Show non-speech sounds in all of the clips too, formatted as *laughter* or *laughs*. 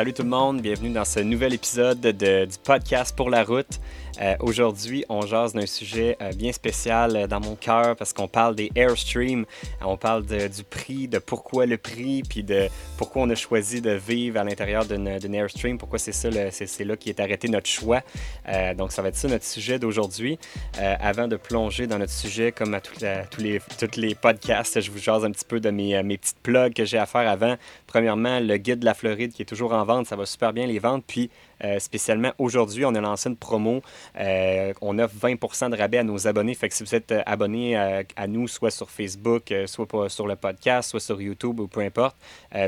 Salut tout le monde, bienvenue dans ce nouvel épisode de, du podcast pour la route. Euh, aujourd'hui, on jase d'un sujet euh, bien spécial euh, dans mon cœur parce qu'on parle des Airstream. on parle du prix, de pourquoi le prix, puis de pourquoi on a choisi de vivre à l'intérieur d'une Airstream, pourquoi c'est ça, c'est là qui est arrêté notre choix. donc, ça va être ça notre sujet d'aujourd'hui. avant de plonger dans notre sujet, comme à, tous les, toutes les podcasts, je vous jase un petit peu de mes, mes petites plugs que j'ai à faire avant. Premièrement, le guide de la Floride qui est toujours en vente, ça va super bien les vendre. Puis, spécialement aujourd'hui, on a lancé une promo. Euh, on offre 20% de rabais à nos abonnés. Fait que si vous êtes euh, abonné à, nous, soit sur Facebook, soit sur le podcast, soit sur YouTube ou peu importe,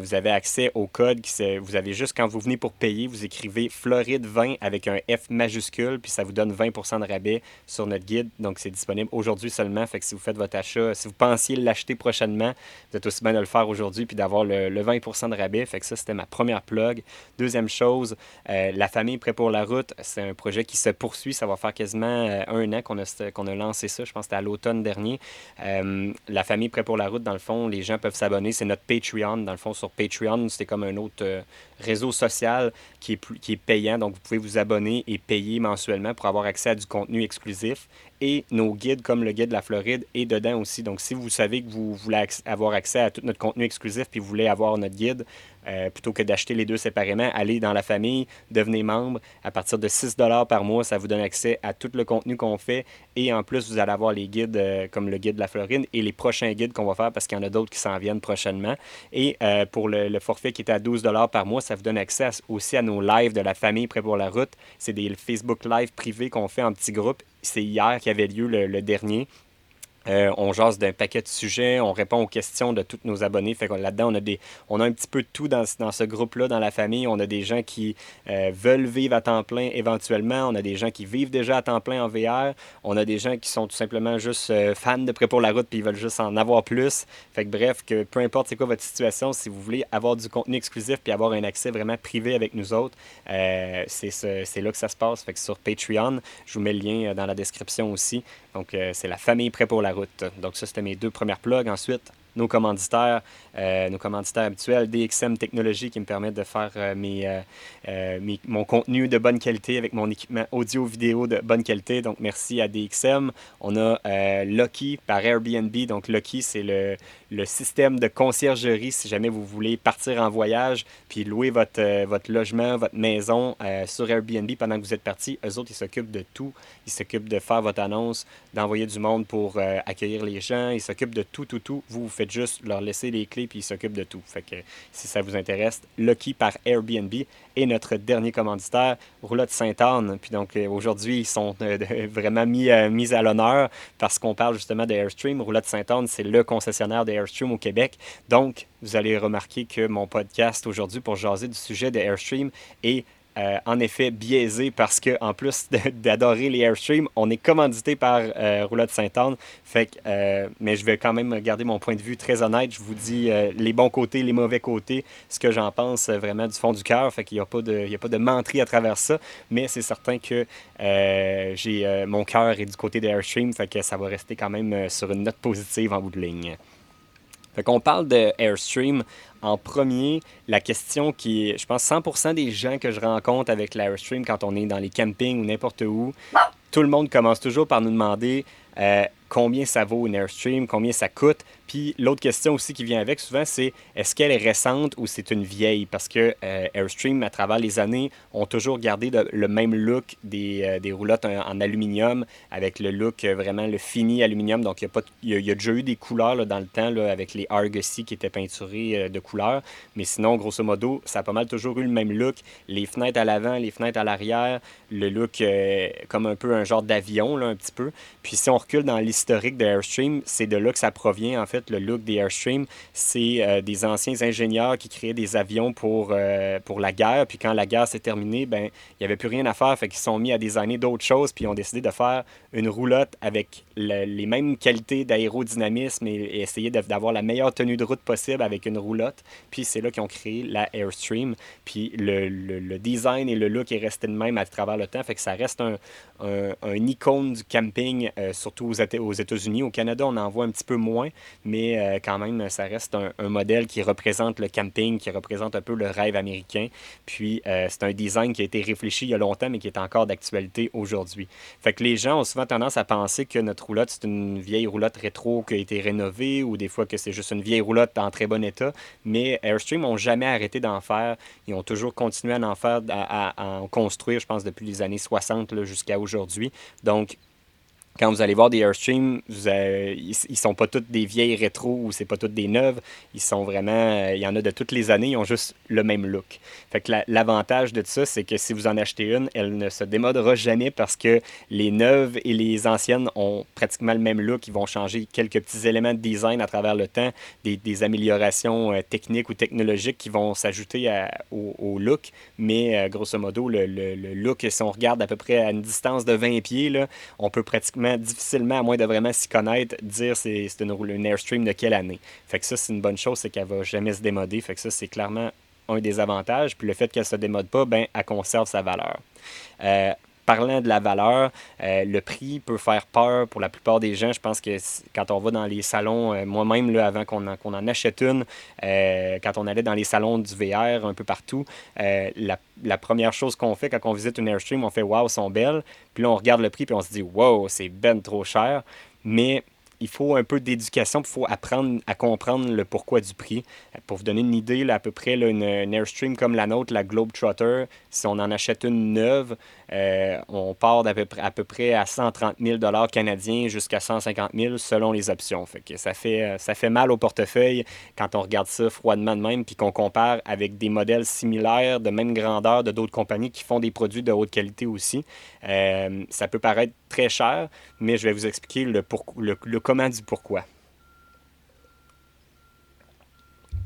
vous avez accès au code. Qui vous avez juste, quand vous venez pour payer, vous écrivez Floride 20 avec un F majuscule, puis ça vous donne 20% de rabais sur notre guide. Donc, c'est disponible aujourd'hui seulement. Fait que si vous faites votre achat, si vous pensiez l'acheter prochainement, vous êtes aussi bien de le faire aujourd'hui puis d'avoir le, 20% de rabais. Fait que ça, c'était ma première plug. Deuxième chose, la famille Prêt pour la route, c'est un projet qui se poursuit. Ça va faire quasiment euh, un an qu'on a, qu'on a lancé ça. Je pense que c'était à l'automne dernier. Euh, la famille Prêt pour la route, dans le fond, les gens peuvent s'abonner. C'est notre Patreon. Dans le fond, sur Patreon, c'est comme un autre euh, réseau social qui est, qui est payant. Donc, vous pouvez vous abonner et payer mensuellement pour avoir accès à du contenu exclusif. Et nos guides, comme le guide de la Floride, est dedans aussi. Donc, si vous savez que vous voulez avoir accès à tout notre contenu exclusif puis vous voulez avoir notre guide, euh, plutôt que d'acheter les deux séparément, allez dans la famille, devenez membre. À partir de 6 par mois, ça vous donne accès à tout le contenu qu'on fait. Et en plus, vous allez avoir les guides euh, comme le guide de la Floride et les prochains guides qu'on va faire parce qu'il y en a d'autres qui s'en viennent prochainement. Et euh, pour le, forfait qui est à 12 par mois, ça vous donne accès aussi à nos lives de la famille prêt pour la route. C'est des Facebook Live privés qu'on fait en petits groupes. C'est hier qui avait lieu le dernier. Euh, on jase d'un paquet de sujets, on répond aux questions de tous nos abonnés. Fait que là-dedans, on a des, on a un petit peu de tout dans, dans ce groupe-là, dans la famille. On a des gens qui euh, veulent vivre à temps plein éventuellement. On a des gens qui vivent déjà à temps plein en VR. On a des gens qui sont tout simplement juste euh, fans de prêt pour la route puis ils veulent juste en avoir plus. Fait que bref, que peu importe c'est quoi votre situation, si vous voulez avoir du contenu exclusif puis avoir un accès vraiment privé avec nous autres, c'est là que ça se passe. Fait que sur Patreon, je vous mets le lien dans la description aussi. Donc, c'est la famille prêt pour la route. Donc ça, c'était mes deux premières plugs. Ensuite, nos commanditaires, euh, nos commanditaires habituels, DXM Technologies qui me permettent de faire euh, euh, mes, mon contenu de bonne qualité avec mon équipement audio-vidéo de bonne qualité. Donc merci à DXM. On a Lucky par Airbnb. Donc Lucky, c'est le, le, système de conciergerie si jamais vous voulez partir en voyage puis louer votre, votre logement, votre maison sur Airbnb pendant que vous êtes parti. Eux autres, ils s'occupent de tout. Ils s'occupent de faire votre annonce, d'envoyer du monde pour accueillir les gens. Ils s'occupent de tout, tout, tout. Vous, vous faites juste leur laisser les clés puis ils s'occupent de tout. Fait que si ça vous intéresse, Lucky par Airbnb est notre dernier commanditaire, Roulotte Sainte-Anne. Puis donc euh, aujourd'hui, ils sont euh, *laughs* vraiment mis, euh, mis à l'honneur parce qu'on parle justement de Airstream. Roulotte Sainte-Anne, c'est le concessionnaire de Airstream au Québec. Donc, vous allez remarquer que mon podcast aujourd'hui pour jaser du sujet de Airstream est euh, en effet biaisé parce que en plus d'adorer les Airstream, on est commandité par euh, Roulotte Sainte-Anne. Fait euh, mais je vais quand même garder mon point de vue très honnête. Je vous dis les bons côtés, les mauvais côtés, ce que j'en pense vraiment du fond du cœur. Fait qu'il n'y a pas de, il a pas de à travers ça. Mais c'est certain que j'ai mon cœur est du côté des Airstream. Fait que ça va rester quand même sur une note positive en bout de ligne. Fait qu'on parle de Airstream. En premier, la question qui est, je pense, 100% des gens que je rencontre avec l'Airstream quand on est dans les campings ou n'importe où, tout le monde commence toujours par nous demander euh, combien ça vaut une Airstream, combien ça coûte. Puis l'autre question aussi qui vient avec souvent, c'est est-ce qu'elle est récente ou c'est une vieille? Parce que euh, Airstream, à travers les années, ont toujours gardé le même look des, euh, des roulottes en, aluminium, avec le look euh, vraiment le fini aluminium. Donc il y, a il y a, déjà eu des couleurs dans le temps là, avec les Argosy qui étaient peinturés de couleurs. Mais sinon, grosso modo, ça a pas mal toujours eu le même look. Les fenêtres à l'avant, les fenêtres à l'arrière, le look comme un peu un genre d'avion, un petit peu. Puis si on recule dans l'histoire, historique de Airstream, c'est de là que ça provient, en fait, le look des Airstream. C'est euh, des anciens ingénieurs qui créaient des avions pour, euh, pour la guerre. Puis quand la guerre s'est terminée, ben, il n'y avait plus rien à faire. Fait qu'ils sont mis à designer d'autres choses. Puis ils ont décidé de faire une roulotte avec les mêmes qualités d'aérodynamisme et, essayer d'avoir la meilleure tenue de route possible avec une roulotte. Puis c'est là qu'ils ont créé la Airstream. Puis le, le, design et le look est resté le même à travers le temps. Fait que ça reste un, un, icône du camping, euh, surtout aux, aux aux États-Unis. Au Canada, on en voit un petit peu moins, mais quand même, ça reste un, modèle qui représente le camping, qui représente un peu le rêve américain. Puis, c'est un design qui a été réfléchi il y a longtemps, mais qui est encore d'actualité aujourd'hui. Fait que les gens ont souvent tendance à penser que notre roulotte, c'est une vieille roulotte rétro qui a été rénovée ou des fois que c'est juste une vieille roulotte en très bon état. Mais Airstream n'ont jamais arrêté d'en faire. Ils ont toujours continué à en faire, à, en construire, je pense, depuis les années 60 jusqu'à aujourd'hui. Donc, quand vous allez voir des Airstream, ils, ne sont pas toutes des vieilles rétro ou c'est pas toutes des neuves. Ils sont vraiment, euh, il y en a de toutes les années, ils ont juste le même look. Fait que l'avantage de ça, c'est que si vous en achetez une, elle ne se démodera jamais parce que les neuves et les anciennes ont pratiquement le même look. Ils vont changer quelques petits éléments de design à travers le temps, des, améliorations euh, techniques ou technologiques qui vont s'ajouter au, look. Mais euh, grosso modo, le, look, si on regarde à peu près à une distance de 20 pieds, on peut pratiquement difficilement, à moins de vraiment s'y connaître, dire c'est une, une Airstream de quelle année. Fait que ça, c'est une bonne chose, c'est qu'elle va jamais se démoder. Fait que ça, c'est clairement un des avantages. Puis le fait qu'elle se démode pas, ben, elle conserve sa valeur. Euh, parlant de la valeur, euh, le prix peut faire peur pour la plupart des gens. Je pense que quand on va dans les salons, euh, moi-même, avant qu'on en, en, achète une, euh, quand on allait dans les salons du VR un peu partout, la, première chose qu'on fait quand on visite une Airstream, on fait Waouh, sont belles. Puis là, on regarde le prix, puis on se dit Wow, c'est ben trop cher. Mais il faut un peu d'éducation, il faut apprendre à comprendre le pourquoi du prix. Pour vous donner une idée, à peu près une, Airstream comme la nôtre, la Globetrotter, si on en achète une neuve, euh, on part d'à peu, à peu près à 130 000 canadiens jusqu'à 150 000 selon les options. Euh, ça fait mal au portefeuille quand on regarde ça froidement de même, puis qu'on compare avec des modèles similaires de même grandeur de d'autres compagnies qui font des produits de haute qualité aussi. Euh, ça peut paraître très cher, mais je vais vous expliquer le, le comment du pourquoi.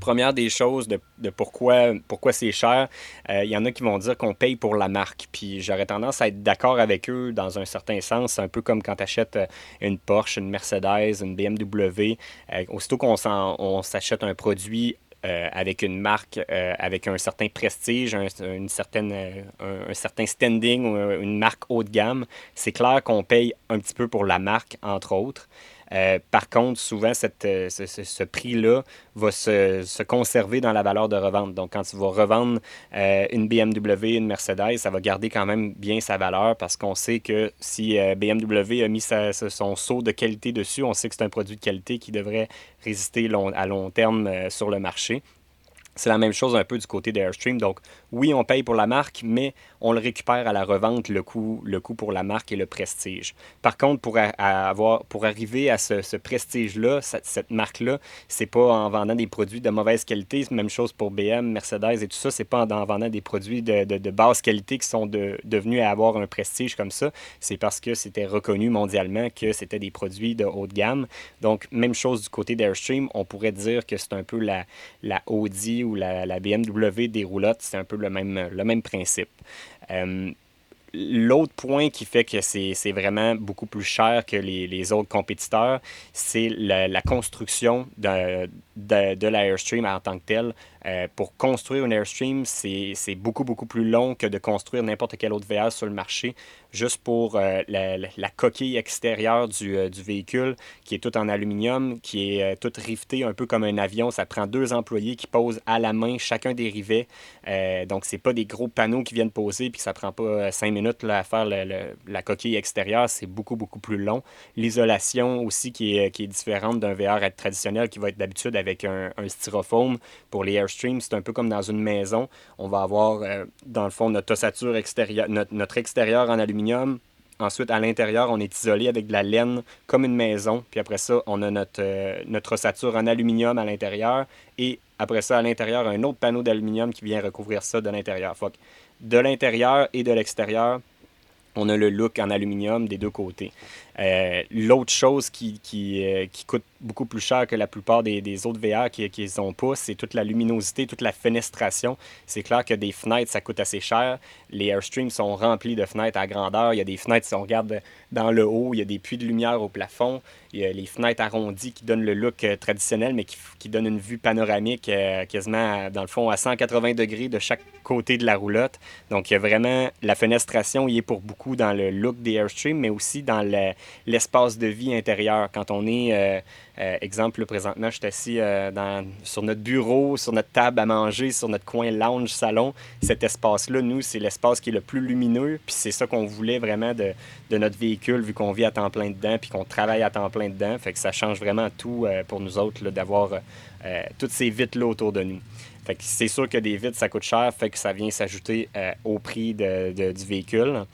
Première des choses de, pourquoi, pourquoi c'est cher, euh, il y en a qui vont dire qu'on paye pour la marque. Puis j'aurais tendance à être d'accord avec eux dans un certain sens, un peu comme quand tu achètes euh, une Porsche, une Mercedes, une BMW. Euh, aussitôt qu'on s'achète un produit avec une marque avec un certain prestige, un, une certaine, un, certain standing une marque haut de gamme, c'est clair qu'on paye un petit peu pour la marque, entre autres. Euh, par contre, souvent, euh, ce, prix-là va se, conserver dans la valeur de revente. Donc, quand tu vas revendre euh, une BMW, une Mercedes, ça va garder quand même bien sa valeur parce qu'on sait que si BMW a mis son saut de qualité dessus, on sait que c'est un produit de qualité qui devrait résister à long terme sur le marché. C'est la même chose un peu du côté d'Airstream. Donc, oui, on paye pour la marque, mais on le récupère à la revente, le coût, le coût pour la marque et le prestige. Par contre, pour, avoir, pour arriver à ce, prestige-là, cette, marque-là, c'est pas en vendant des produits de mauvaise qualité. Même chose pour BM, Mercedes et tout ça. C'est pas en, vendant des produits de, de, basse qualité qui sont devenus à avoir un prestige comme ça. C'est parce que c'était reconnu mondialement que c'était des produits de haut de gamme. Donc, même chose du côté d'Airstream. On pourrait dire que c'est un peu la, la Audi ou la, BMW des roulottes. C'est un peu le même, le même principe. Euh, l'autre point qui fait que c'est vraiment beaucoup plus cher que les, autres compétiteurs, c'est la, construction de, de, de l'Airstream en tant que tel. Euh, pour construire une Airstream, c'est beaucoup, beaucoup plus long que de construire n'importe quel autre VR sur le marché, juste pour euh, la, coquille extérieure du, du, véhicule, qui est toute en aluminium, qui est toute rivetée un peu comme un avion. Ça prend deux employés qui posent à la main chacun des rivets. donc, c'est pas des gros panneaux qui viennent poser, puis ça prend pas cinq minutes à faire la coquille extérieure, c'est beaucoup, beaucoup plus long. L'isolation aussi qui est, qui est différente d'un VR traditionnel qui va être d'habitude avec un, styrofoam. Pour les Airstream, c'est un peu comme dans une maison. On va avoir, euh, dans le fond, notre ossature extérieure, notre, extérieur en aluminium, Ensuite, à l'intérieur, on est isolé avec de la laine comme une maison. Puis après ça, on a notre, euh, notre ossature en aluminium à l'intérieur. Et après ça, à l'intérieur, un autre panneau d'aluminium qui vient recouvrir ça de l'intérieur de l'intérieur et de l'extérieur, on a le look en aluminium des deux côtés. Euh, l'autre chose qui, euh, qui, coûte beaucoup plus cher que la plupart des, autres VR qui ne ont pas, c'est toute la luminosité, toute la fenestration. C'est clair que des fenêtres, ça coûte assez cher. Les Airstreams sont remplis de fenêtres à grandeur. Il y a des fenêtres, si on regarde dans le haut, il y a des puits de lumière au plafond, il y a les fenêtres arrondies qui donnent le look euh, traditionnel, mais qui, qui donnent une vue panoramique euh, quasiment, dans le fond, à 180 degrés de chaque côté de la roulotte. Donc, il y a vraiment la fenestration, il est pour beaucoup dans le look des Airstream, mais aussi dans l'espace de vie intérieur. Quand on est, euh, exemple, présentement, je suis assis dans, sur notre bureau, sur notre table à manger, sur notre coin lounge, salon. Cet espace-là, nous, c'est l'espace qui est le plus lumineux, puis c'est ça qu'on voulait vraiment de, notre véhicule, vu qu'on vit à temps plein dedans, puis qu'on travaille à temps plein dedans. Fait que ça change vraiment tout euh, pour nous autres d'avoir euh, toutes ces vitres-là autour de nous. Fait que c'est sûr que des vitres, ça coûte cher, fait que ça vient s'ajouter euh, au prix de, du véhicule.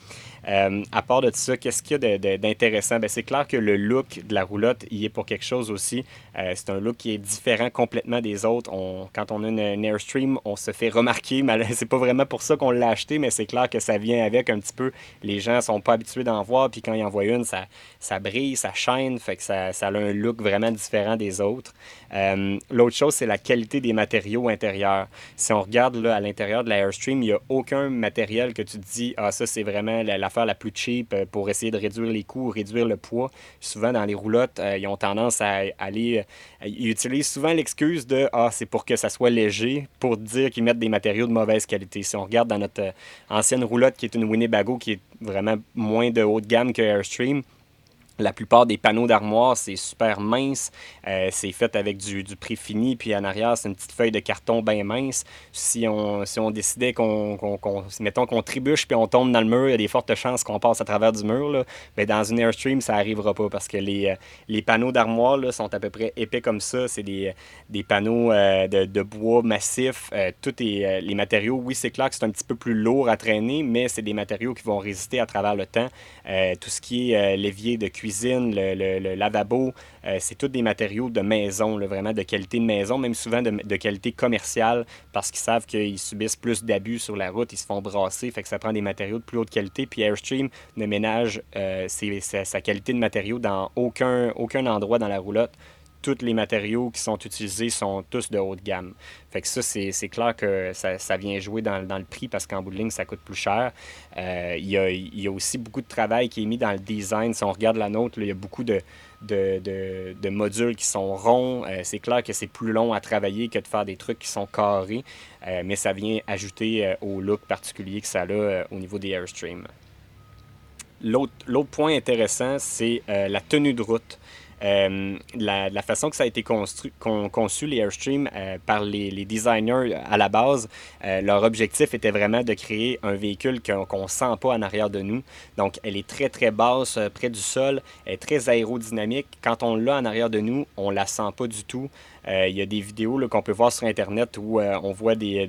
Euh, à part de ça, qu'est-ce qu'il y a d'intéressant? Ben, c'est clair que le look de la roulotte, il est pour quelque chose aussi. Euh, c'est un look qui est différent complètement des autres. quand on a une, Airstream, on se fait remarquer. *laughs* C'est pas vraiment pour ça qu'on l'a acheté, mais c'est clair que ça vient avec un petit peu. Les gens sont pas habitués d'en voir, puis quand ils en voient une, ça, ça brille, ça shine, fait que ça, a un look vraiment différent des autres. Euh, l'autre chose, c'est la qualité des matériaux intérieurs. Si on regarde là, à l'intérieur de la Airstream, il n'y a aucun matériel que tu te dis, ah, ça, c'est vraiment la, l'affaire la plus cheap euh, pour essayer de réduire les coûts, réduire le poids. Souvent, dans les roulottes, euh, ils ont tendance à aller. ils utilisent souvent l'excuse de, ah, c'est pour que ça soit léger, pour dire qu'ils mettent des matériaux de mauvaise qualité. Si on regarde dans notre ancienne roulotte, qui est une Winnebago, qui est vraiment moins de haut de gamme que Airstream, la plupart des panneaux d'armoire, c'est super mince. Euh, c'est fait avec du, du fini Puis en arrière, c'est une petite feuille de carton bien mince. Si on, si on décidait qu'on, mettons qu'on trébuche puis on tombe dans le mur, il y a des fortes chances qu'on passe à travers du mur. Là. Mais dans une Airstream, ça n'arrivera pas parce que les, euh, les panneaux d'armoire là, sont à peu près épais comme ça. C'est des, des panneaux euh, de, de, bois massif. tout est, les matériaux, oui, c'est clair que c'est un petit peu plus lourd à traîner, mais c'est des matériaux qui vont résister à travers le temps. tout ce qui est l'évier de cuisine, le, lavabo, euh, c'est tous des matériaux de maison, vraiment de qualité de maison, même souvent de, qualité commerciale, parce qu'ils savent qu'ils subissent plus d'abus sur la route, ils se font brasser, fait que ça prend des matériaux de plus haute qualité. Puis Airstream ne ménage euh, sa, qualité de matériaux dans aucun, aucun endroit dans la roulotte tous les matériaux qui sont utilisés sont tous de haute gamme. Fait que ça, c'est clair que ça, vient jouer dans, le prix parce qu'en bout de ligne, ça coûte plus cher. Euh, il, y a, aussi beaucoup de travail qui est mis dans le design. Si on regarde la nôtre, il y a beaucoup de, de, modules qui sont ronds. Euh, c'est clair que c'est plus long à travailler que de faire des trucs qui sont carrés, euh, mais ça vient ajouter au look particulier que ça a au niveau des Airstream. L'autre point intéressant, c'est la tenue de route. Euh, la, façon que ça a été construit, conçu, les Airstream, euh, par les, designers à la base, euh, leur objectif était vraiment de créer un véhicule qu'on ne sent pas en arrière de nous. Donc, elle est très, très basse près du sol, elle est très aérodynamique. Quand on l'a en arrière de nous, on la sent pas du tout. Il y a des vidéos qu'on peut voir sur Internet où on voit des,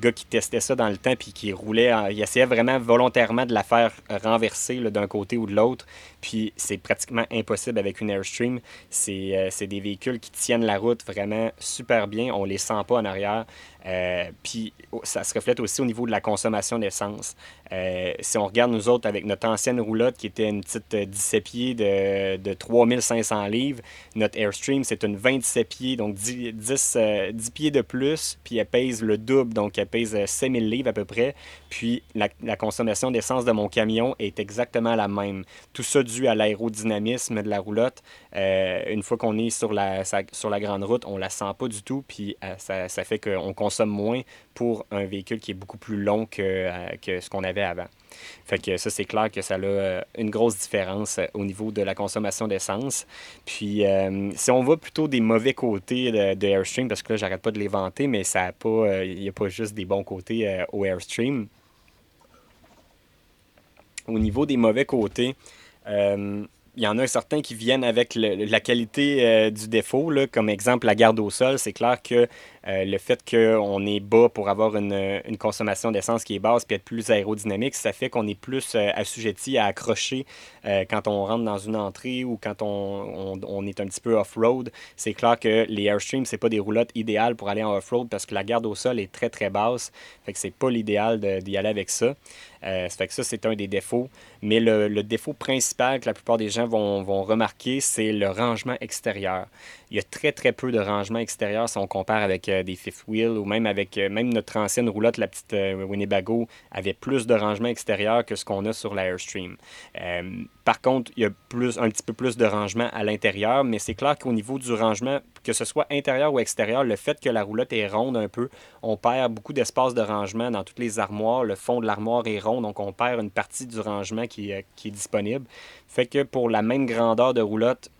gars qui testaient ça dans le temps puis qui roulaient, ils essayaient vraiment volontairement de la faire renverser d'un côté ou de l'autre. Puis c'est pratiquement impossible avec une Airstream. Euh, c'est des véhicules qui tiennent la route vraiment super bien. On les sent pas en arrière. Euh, puis ça se reflète aussi au niveau de la consommation d'essence. Euh, si on regarde nous autres avec notre ancienne roulotte qui était une petite 17 pieds de, de 3500 livres, notre Airstream c'est une 27 pieds, donc 10, 10, euh, pieds de plus, puis elle pèse le double, donc elle pèse 5000 livres à peu près. Puis la, la consommation d'essence de mon camion est exactement la même. Tout ça dû à l'aérodynamisme de la roulotte. une fois qu'on est sur la, sur la grande route, on la sent pas du tout, puis ça, ça fait qu'on consomme consomme moins pour un véhicule qui est beaucoup plus long que, euh, que ce qu'on avait avant. Fait ça, c'est clair que ça a euh, une grosse différence euh, au niveau de la consommation d'essence. Puis, si on voit plutôt des mauvais côtés de, Airstream, parce que là, j'arrête pas de les vanter, mais ça pas, il n'y a pas juste des bons côtés au Airstream. Au niveau des mauvais côtés, il y en a certains qui viennent avec la qualité euh, du défaut, là, comme exemple la garde au sol. C'est clair que euh, le fait qu'on est bas pour avoir une, consommation d'essence qui est basse puis être plus aérodynamique, ça fait qu'on est plus euh, assujetti à accrocher quand on rentre dans une entrée ou quand on, est un petit peu off-road. C'est clair que les Airstream, c'est pas des roulottes idéales pour aller en off-road parce que la garde au sol est très très basse. Fait que c'est pas l'idéal d'y aller avec ça. ça fait que ça, c'est un des défauts. Mais le, défaut principal que la plupart des gens vont remarquer, c'est le rangement extérieur. Il y a très très peu de rangement extérieur si on compare avec des fifth wheel ou même avec même notre ancienne roulotte, la petite Winnebago, avait plus de rangement extérieur que ce qu'on a sur l'Airstream. par contre, il y a plus, un petit peu plus de rangement à l'intérieur, mais c'est clair qu'au niveau du rangement, que ce soit intérieur ou extérieur, le fait que la roulotte est ronde un peu, on perd beaucoup d'espace de rangement dans toutes les armoires. Le fond de l'armoire est rond, donc on perd une partie du rangement qui, qui est disponible. Fait que pour la même grandeur de roulotte,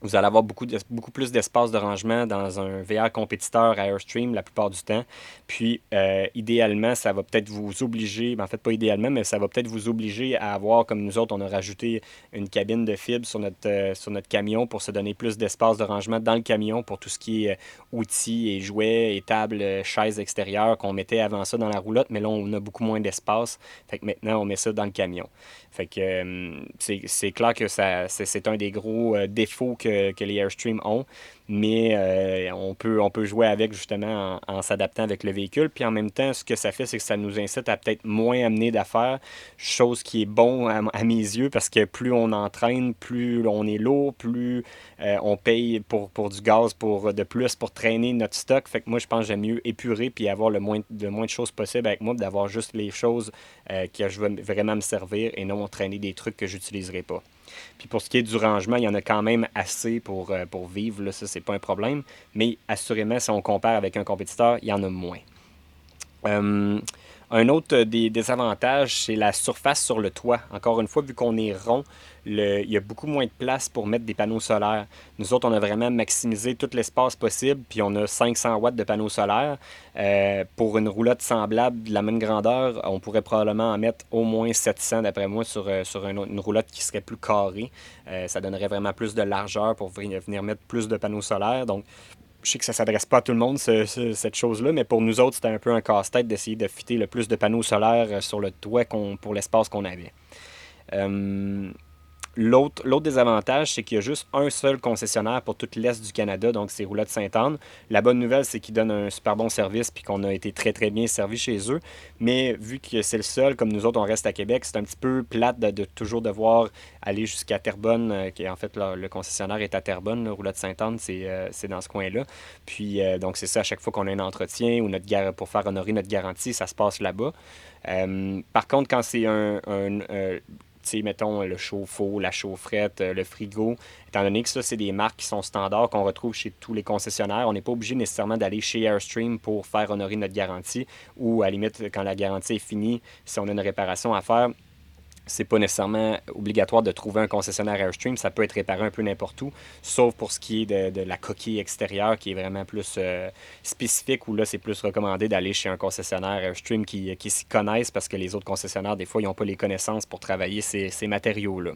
vous allez avoir beaucoup, beaucoup plus d'espace de rangement dans un VR compétiteur Airstream la plupart du temps. Puis, euh, idéalement, ça va peut-être vous obliger, ben, en fait, pas idéalement, mais ça va peut-être vous obliger à avoir, comme nous autres, on a rajouté une cabine de fibre sur notre, euh, sur notre camion pour se donner plus d'espace de rangement dans le camion pour tout ce qui est euh, outils et jouets et tables, chaises extérieures qu'on mettait avant ça dans la roulotte, mais là, on a beaucoup moins d'espace. Fait que maintenant, on met ça dans le camion. Fait que c'est clair que c'est un des gros défauts que que, les Airstream ont mais euh, on, peut, on peut jouer avec justement en, s'adaptant avec le véhicule. Puis en même temps, ce que ça fait, c'est que ça nous incite à peut-être moins amener d'affaires, chose qui est bon à, mes yeux parce que plus on entraîne, plus on est lourd, plus euh, on paye pour, pour du gaz pour, de plus pour traîner notre stock. Fait que moi, je pense que j'aime mieux épurer puis avoir le moins, le moins de choses possible avec moi, d'avoir juste les choses euh, que je veux vraiment me servir et non traîner des trucs que j'utiliserai pas. Puis pour ce qui est du rangement, il y en a quand même assez pour, pour vivre. Là, ça, c'est pas un problème. Mais assurément, si on compare avec un compétiteur, il y en a moins. Euh, un autre des désavantages, c'est la surface sur le toit. Encore une fois, vu qu'on est rond, il y a beaucoup moins de place pour mettre des panneaux solaires. Nous autres, on a vraiment maximisé tout l'espace possible, puis on a 500 watts de panneaux solaires. Euh, pour une roulotte semblable de la même grandeur, on pourrait probablement en mettre au moins 700, d'après moi, sur, euh, une, roulotte qui serait plus carrée. Euh, ça donnerait vraiment plus de largeur pour venir mettre plus de panneaux solaires. Donc, je sais que ça ne s'adresse pas à tout le monde, cette chose-là, mais pour nous autres, c'était un peu un casse-tête d'essayer de le plus de panneaux solaires euh, sur le toit pour l'espace qu'on avait. Euh, L'autre désavantage, c'est qu'il y a juste un seul concessionnaire pour toute l'Est du Canada, donc c'est Roulotte Sainte-Anne. La bonne nouvelle, c'est qu'ils donnent un super bon service puis qu'on a été très très bien servi chez eux. Mais vu que c'est le seul, comme nous autres, on reste à Québec, c'est un petit peu plate de, toujours devoir aller jusqu'à Terrebonne, euh, qui en fait le concessionnaire est à Terrebonne, Roulotte Sainte-Anne, euh, c'est dans ce coin-là. Puis euh, donc c'est ça, à chaque fois qu'on a un entretien ou notre pour faire honorer notre garantie, ça se passe là-bas. par contre, quand c'est un, mettons le chauffe-eau, la chaufferette, euh, le frigo, étant donné que ça, c'est des marques qui sont standards qu'on retrouve chez tous les concessionnaires, on n'est pas obligé nécessairement d'aller chez Airstream pour faire honorer notre garantie ou à la limite, quand la garantie est finie, si on a une réparation à faire, c'est pas nécessairement obligatoire de trouver un concessionnaire Airstream. Ça peut être réparé un peu n'importe où, sauf pour ce qui est de, la coquille extérieure qui est vraiment plus euh, spécifique, où là, c'est plus recommandé d'aller chez un concessionnaire Airstream qui, qui s'y connaissent parce que les autres concessionnaires, des fois, ils n'ont pas les connaissances pour travailler ces, ces matériaux-là.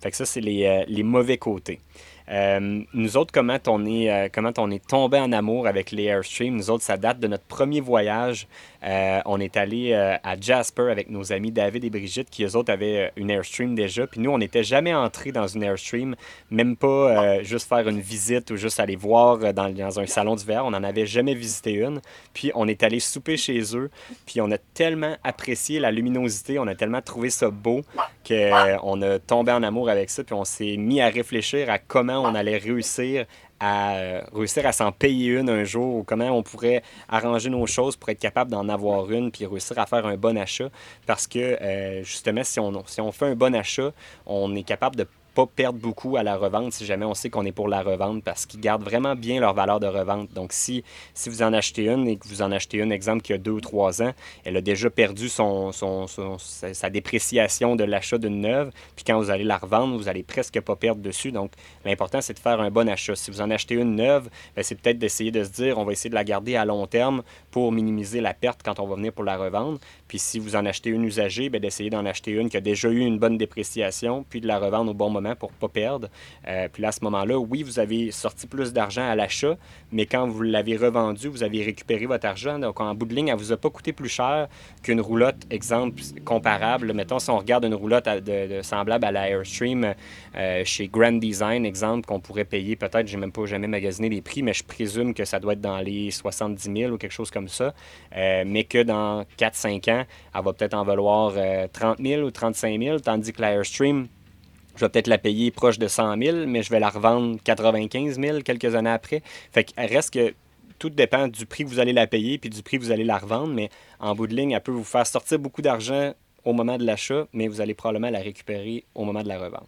Fait que ça, c'est les, euh, les mauvais côtés. Euh, nous autres, comment on, est, euh, comment on est tombé en amour avec les Airstream, nous autres, ça date de notre premier voyage. Euh, on est allé à Jasper avec nos amis David et Brigitte, qui eux autres avaient une Airstream déjà. Puis nous, on n'était jamais entrés dans une Airstream, même pas juste faire une visite ou juste aller voir dans, dans un salon d'hiver. On n'en avait jamais visité une. Puis on est allé souper chez eux. Puis on a tellement apprécié la luminosité, on a tellement trouvé ça beau qu'on a tombé en amour avec ça. Puis on s'est mis à réfléchir à comment on allait réussir à euh, réussir à s'en payer une un jour ou comment on pourrait arranger nos choses pour être capable d'en avoir une puis réussir à faire un bon achat. Parce que euh, justement si on, si on fait un bon achat on est capable de pas perdre beaucoup à la revente si jamais on sait qu'on est pour la revente parce qu'ils gardent vraiment bien leur valeur de revente. Donc, si, si vous en achetez une et que vous en achetez une, exemple, qui a deux ou trois ans, elle a déjà perdu son, son, sa, dépréciation de l'achat d'une neuve. Puis quand vous allez la revendre, vous allez presque pas perdre dessus. Donc, l'important, c'est de faire un bon achat. Si vous en achetez une neuve, ben, c'est peut-être d'essayer de se dire, on va essayer de la garder à long terme pour minimiser la perte quand on va venir pour la revendre. Puis si vous en achetez une usagée, ben, d'essayer d'en acheter une qui a déjà eu une bonne dépréciation, puis de la revendre au bon moment pour ne pas perdre. Euh, puis là, à ce moment-là, oui, vous avez sorti plus d'argent à l'achat, mais quand vous l'avez revendu, vous avez récupéré votre argent. Donc, en bout de ligne, elle ne vous a pas coûté plus cher qu'une roulotte, exemple, comparable. Mettons, si on regarde une roulotte semblable à la Airstream euh, chez Grand Design, exemple, qu'on pourrait payer peut-être, j'ai même pas jamais magasiné les prix, mais je présume que ça doit être dans les 70 000 ou quelque chose comme ça. Euh, mais que dans 4-5 ans, elle va peut-être en valoir 30 000 ou 35 000, tandis que la Airstream, je vais peut-être la payer proche de 100 000, mais je vais la revendre 95 000 quelques années après. Fait qu'il reste que tout dépend du prix que vous allez la payer puis du prix que vous allez la revendre, mais en bout de ligne, elle peut vous faire sortir beaucoup d'argent au moment de l'achat, mais vous allez probablement la récupérer au moment de la revente.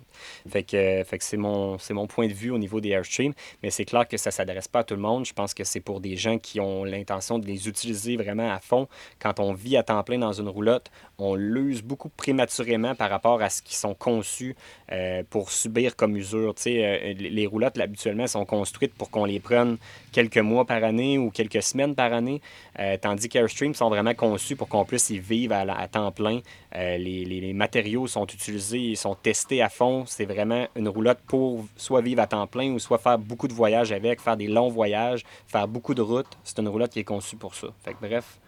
Fait que, fait que c'est mon, point de vue au niveau des Airstream, mais c'est clair que ça ne s'adresse pas à tout le monde. Je pense que c'est pour des gens qui ont l'intention de les utiliser vraiment à fond. Quand on vit à temps plein dans une roulotte, on l'use beaucoup prématurément par rapport à ce qui sont conçus euh, pour subir comme usure. Euh, les roulottes, habituellement, sont construites pour qu'on les prenne quelques mois par année ou quelques semaines par année, euh, tandis qu'Airstream sont vraiment conçus pour qu'on puisse y vivre à temps plein euh, les, matériaux sont utilisés, ils sont testés à fond. C'est vraiment une roulotte pour soit vivre à temps plein ou soit faire beaucoup de voyages avec, faire des longs voyages, faire beaucoup de routes. C'est une roulotte qui est conçue pour ça. Fait bref,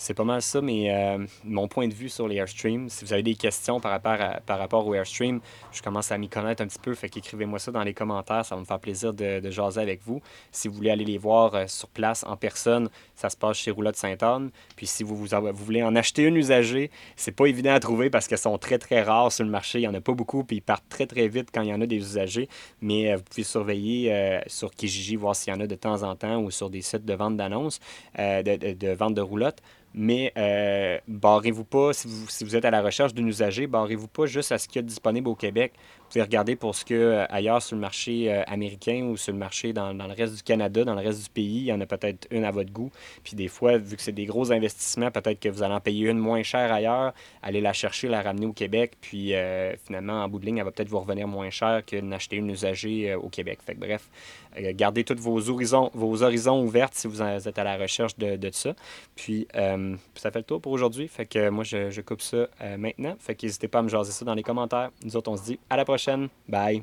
c'est pas mal ça, mais euh, mon point de vue sur les Airstream, si vous avez des questions par rapport, à, par rapport aux Airstream, je commence à m'y connaître un petit peu, fait qu'écrivez-moi ça dans les commentaires, ça va me faire plaisir de, de jaser avec vous. Si vous voulez aller les voir euh, sur place, en personne, ça se passe chez Roulotte Sainte-Anne. Puis si vous, vous, voulez en acheter une usagée, c'est pas évident à trouver parce qu'elles sont très très rares sur le marché, il n'y en a pas beaucoup, puis ils partent très très vite quand il y en a des usagers, mais euh, vous pouvez surveiller sur Kijiji, voir s'il y en a de temps en temps ou sur des sites de vente d'annonces, de, de, de vente de roulottes. Mais euh, barrez-vous pas, si vous, êtes à la recherche d'un usager, barrez-vous pas juste à ce qu'il y a disponible au Québec. Pouvez regarder pour ce que euh, ailleurs sur le marché euh, américain ou sur le marché dans, dans, le reste du Canada, dans le reste du pays, il y en a peut-être une à votre goût. Puis des fois, vu que c'est des gros investissements, peut-être que vous allez en payer une moins chère ailleurs, aller la chercher, la ramener au Québec, puis euh, finalement, en bout de ligne, elle va peut-être vous revenir moins cher que d'acheter une usagée au Québec. Fait que, bref, gardez tous vos horizons, vos horizons ouverts si vous êtes à la recherche de, de ça. Puis ça fait le tour pour aujourd'hui. Fait que moi, je, je coupe ça maintenant. Fait qu'hésitez pas à me jaser ça dans les commentaires. Nous autres, on se dit à la prochaine. Bye.